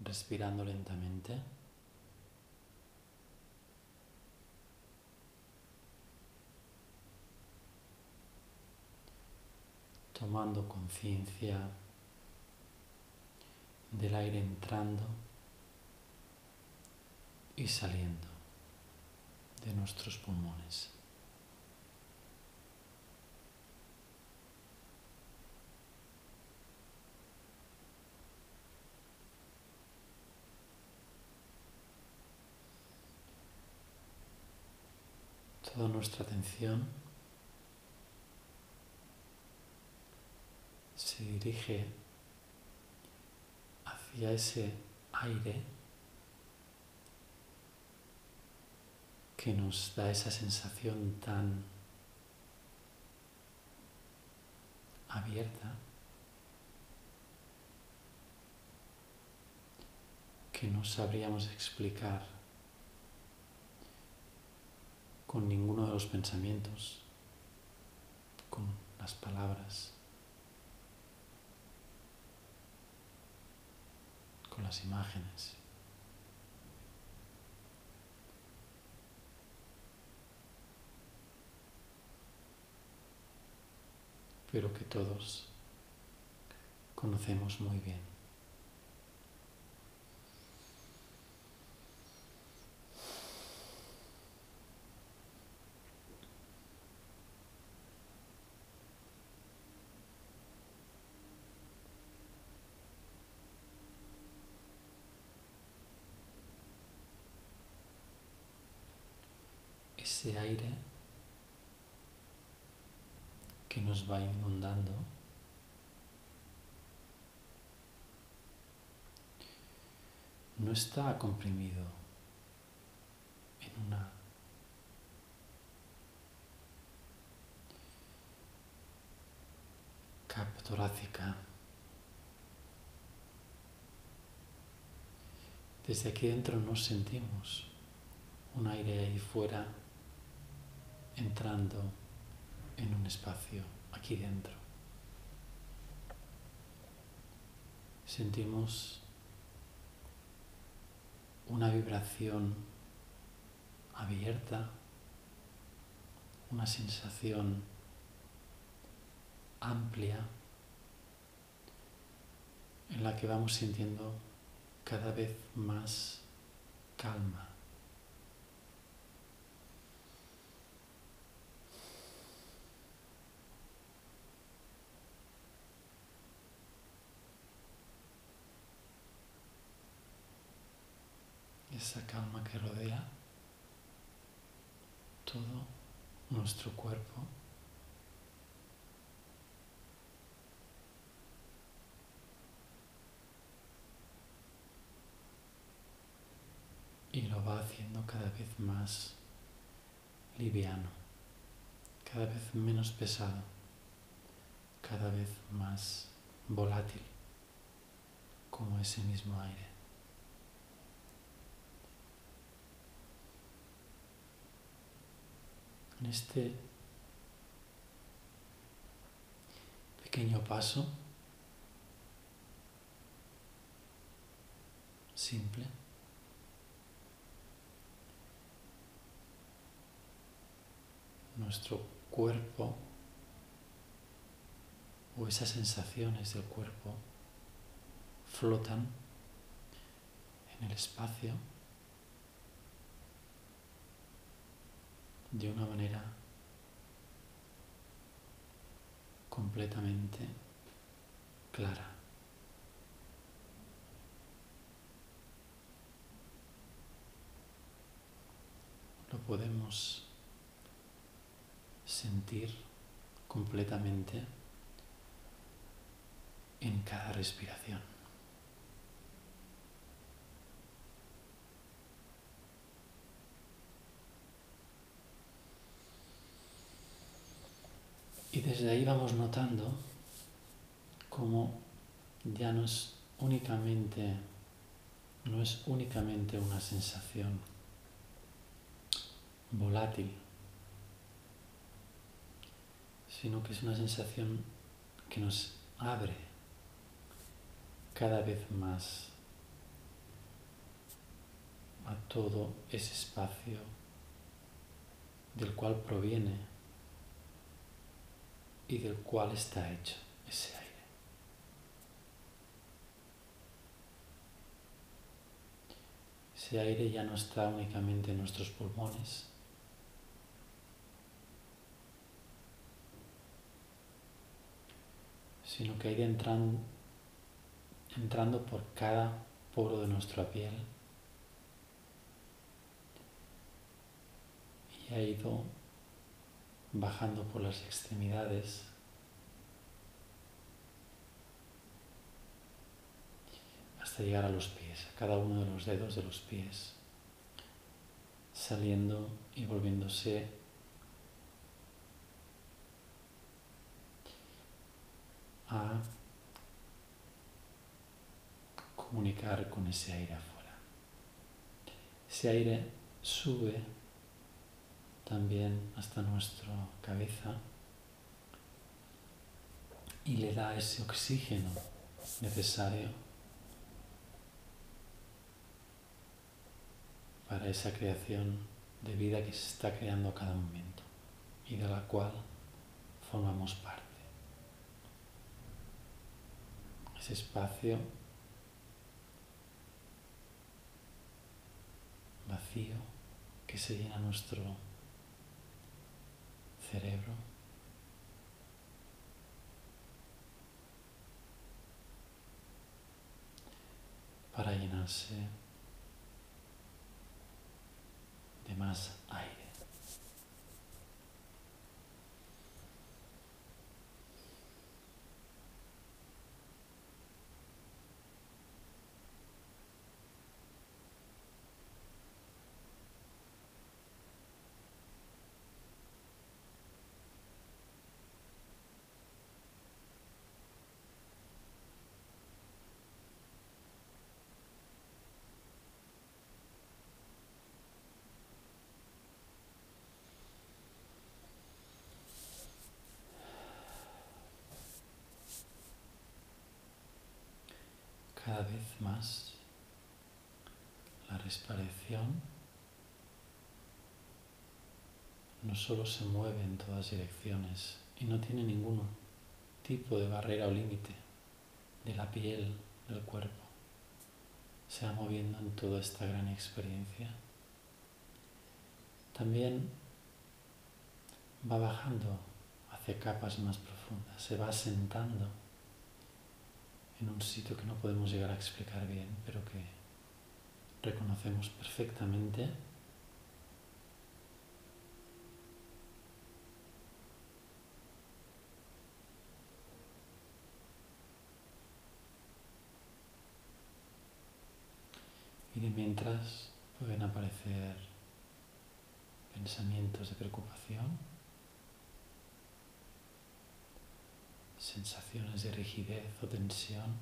Respirando lentamente. Tomando conciencia del aire entrando y saliendo de nuestros pulmones. Toda nuestra atención se dirige hacia ese aire que nos da esa sensación tan abierta que no sabríamos explicar con ninguno de los pensamientos, con las palabras, con las imágenes. pero que todos conocemos muy bien. Ese aire que nos va inundando no está comprimido en una capa torácica. Desde aquí dentro nos sentimos un aire ahí fuera entrando en un espacio aquí dentro. Sentimos una vibración abierta, una sensación amplia en la que vamos sintiendo cada vez más calma. Esa calma que rodea todo nuestro cuerpo. Y lo va haciendo cada vez más liviano, cada vez menos pesado, cada vez más volátil, como ese mismo aire. En este pequeño paso simple. Nuestro cuerpo o esas sensaciones del cuerpo flotan en el espacio de una manera completamente clara. Lo podemos sentir completamente en cada respiración. Y desde ahí vamos notando cómo ya no es únicamente, no es únicamente una sensación volátil, sino que es una sensación que nos abre cada vez más a todo ese espacio del cual proviene y del cual está hecho ese aire. Ese aire ya no está únicamente en nuestros pulmones, sino que ha ido entrando, entrando por cada poro de nuestra piel y ha ido bajando por las extremidades. Hasta llegar a los pies, a cada uno de los dedos de los pies, saliendo y volviéndose. A comunicar con ese aire afuera. Ese aire sube también hasta nuestra cabeza y le da ese oxígeno necesario para esa creación de vida que se está creando a cada momento y de la cual formamos parte. Ese espacio vacío que se llena nuestro cerebro. para llenarse de más aire. cada vez más la respiración no solo se mueve en todas direcciones y no tiene ningún tipo de barrera o límite de la piel del cuerpo, se va moviendo en toda esta gran experiencia. También va bajando hacia capas más profundas, se va asentando en un sitio que no podemos llegar a explicar bien, pero que reconocemos perfectamente. Y de mientras pueden aparecer pensamientos de preocupación, sensaciones de rigidez o tensión.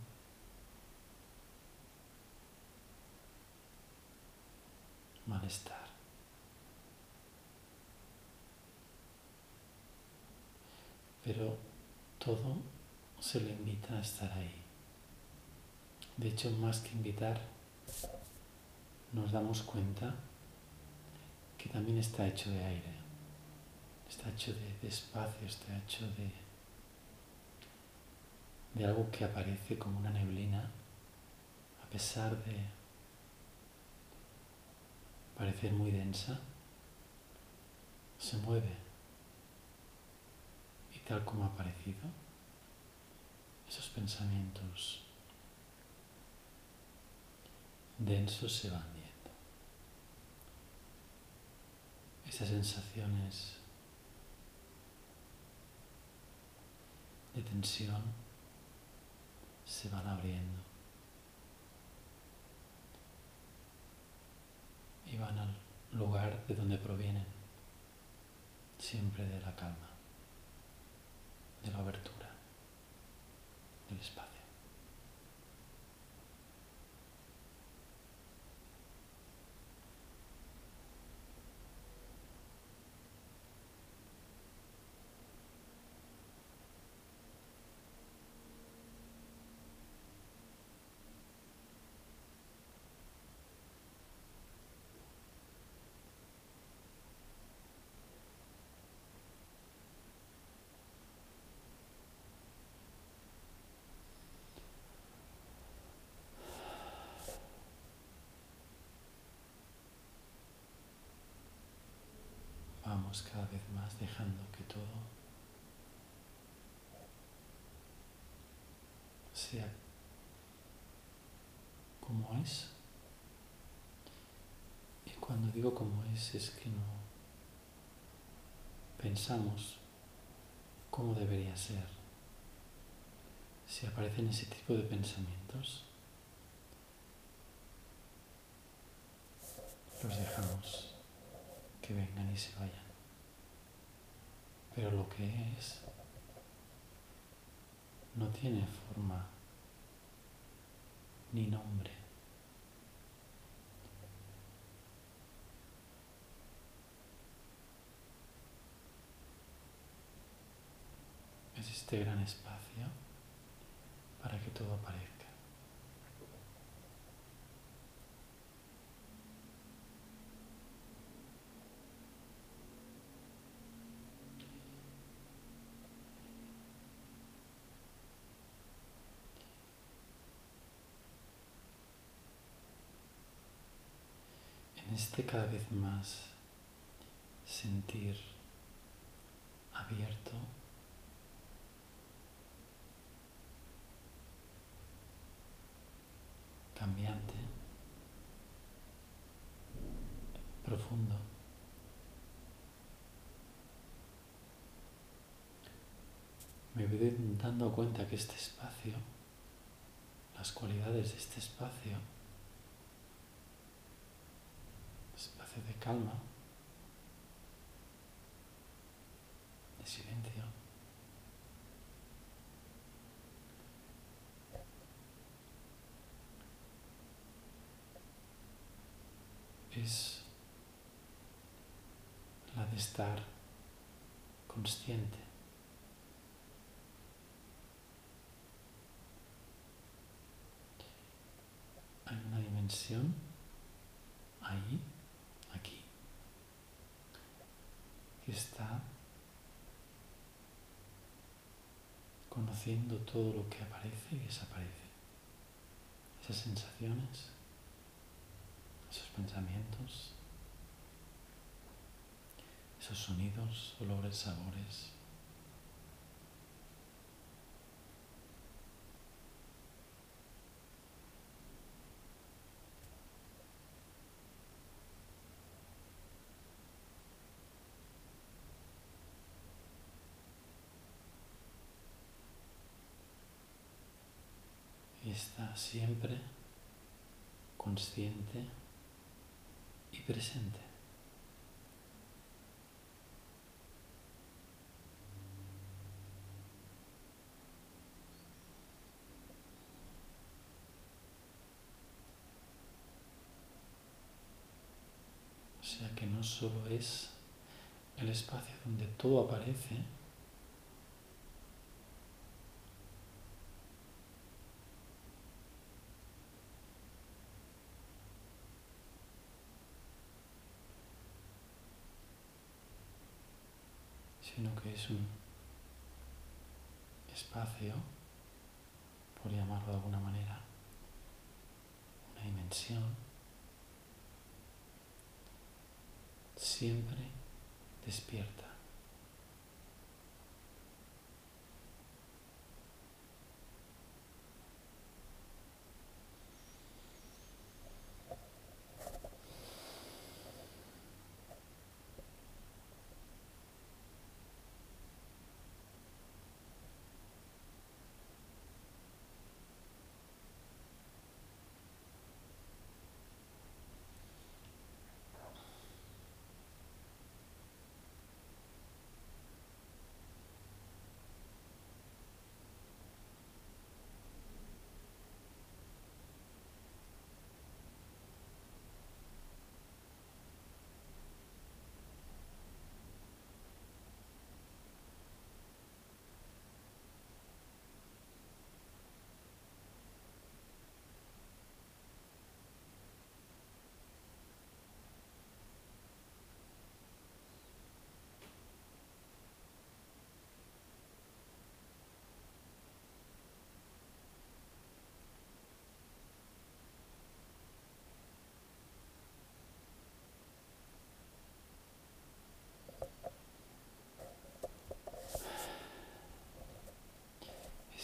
Malestar. Pero todo se le invita a estar ahí. De hecho, más que invitar, nos damos cuenta que también está hecho de aire, está hecho de, de espacio, está hecho de de algo que aparece como una neblina, a pesar de parecer muy densa, se mueve. Y tal como ha aparecido, esos pensamientos densos se van viendo. Esas sensaciones de tensión se van abriendo y van al lugar de donde provienen, siempre de la calma, de la abertura, del espacio. Vamos cada vez más dejando que todo sea como es. Y cuando digo como es, es que no pensamos cómo debería ser. Si aparecen ese tipo de pensamientos, los dejamos que vengan y se vayan. Pero lo que es no tiene forma ni nombre. Es este gran espacio para que todo aparezca. Este cada vez más sentir abierto, cambiante, profundo. Me voy dando cuenta que este espacio, las cualidades de este espacio, de calma, de silencio. Es la de estar consciente. Hay una dimensión ahí está conociendo todo lo que aparece y desaparece. Esas sensaciones, esos pensamientos, esos sonidos, olores, sabores. Siempre consciente y presente. O sea que no solo es el espacio donde todo aparece, sino que es un espacio, por llamarlo de alguna manera, una dimensión, siempre despierta.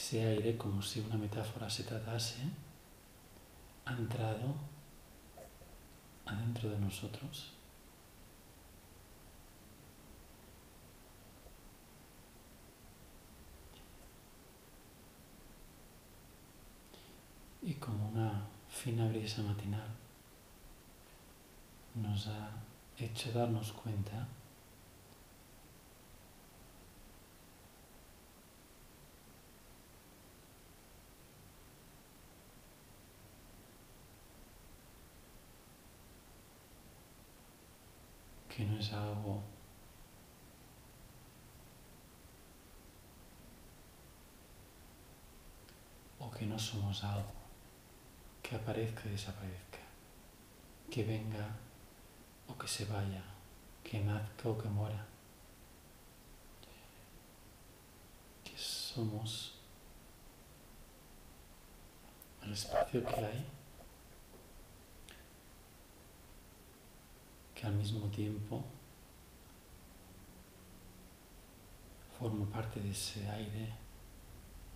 Ese aire, como si una metáfora se tratase, ha entrado adentro de nosotros. Y como una fina brisa matinal nos ha hecho darnos cuenta algo o que no somos algo que aparezca y desaparezca, que venga o que se vaya, que nazca o que muera, que somos el espacio que hay al mismo tiempo forma parte de ese aire,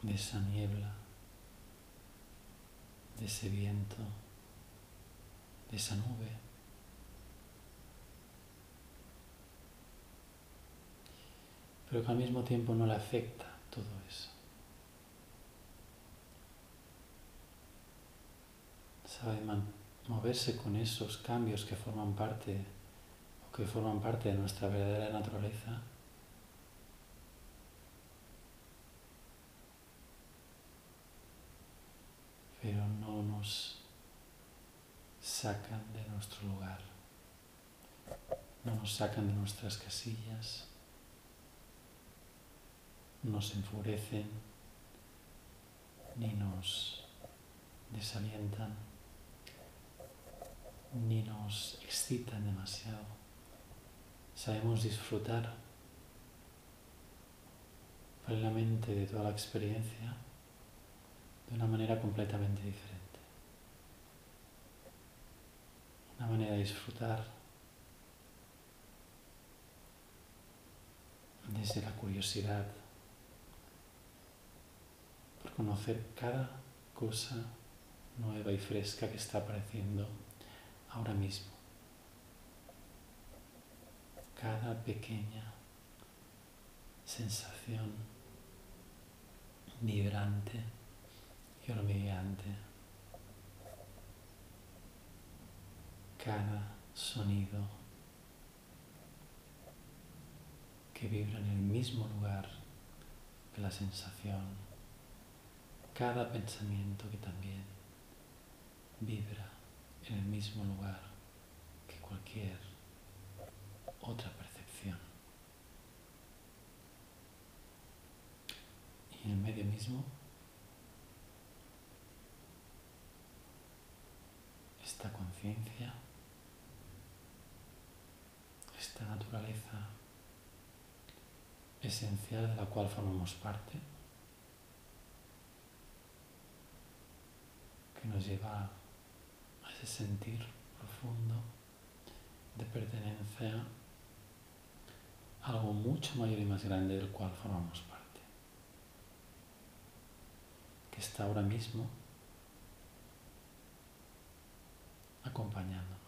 de esa niebla, de ese viento, de esa nube. Pero que al mismo tiempo no le afecta todo eso. Sabe moverse con esos cambios que forman parte que forman parte de nuestra verdadera naturaleza. pero no nos sacan de nuestro lugar, no nos sacan de nuestras casillas, nos enfurecen ni nos desalientan ni nos excitan demasiado. Sabemos disfrutar plenamente de toda la experiencia de una manera completamente diferente. Una manera de disfrutar desde la curiosidad, por conocer cada cosa nueva y fresca que está apareciendo ahora mismo. Cada pequeña sensación vibrante y hormigueante. Cada sonido que vibra en el mismo lugar que la sensación. Cada pensamiento que también vibra en el mismo lugar que cualquier otra percepción. Y el medio mismo esta conciencia, esta naturaleza esencial de la cual formamos parte, que nos lleva ese sentir profundo de pertenencia a algo mucho mayor y más grande del cual formamos parte, que está ahora mismo acompañándonos.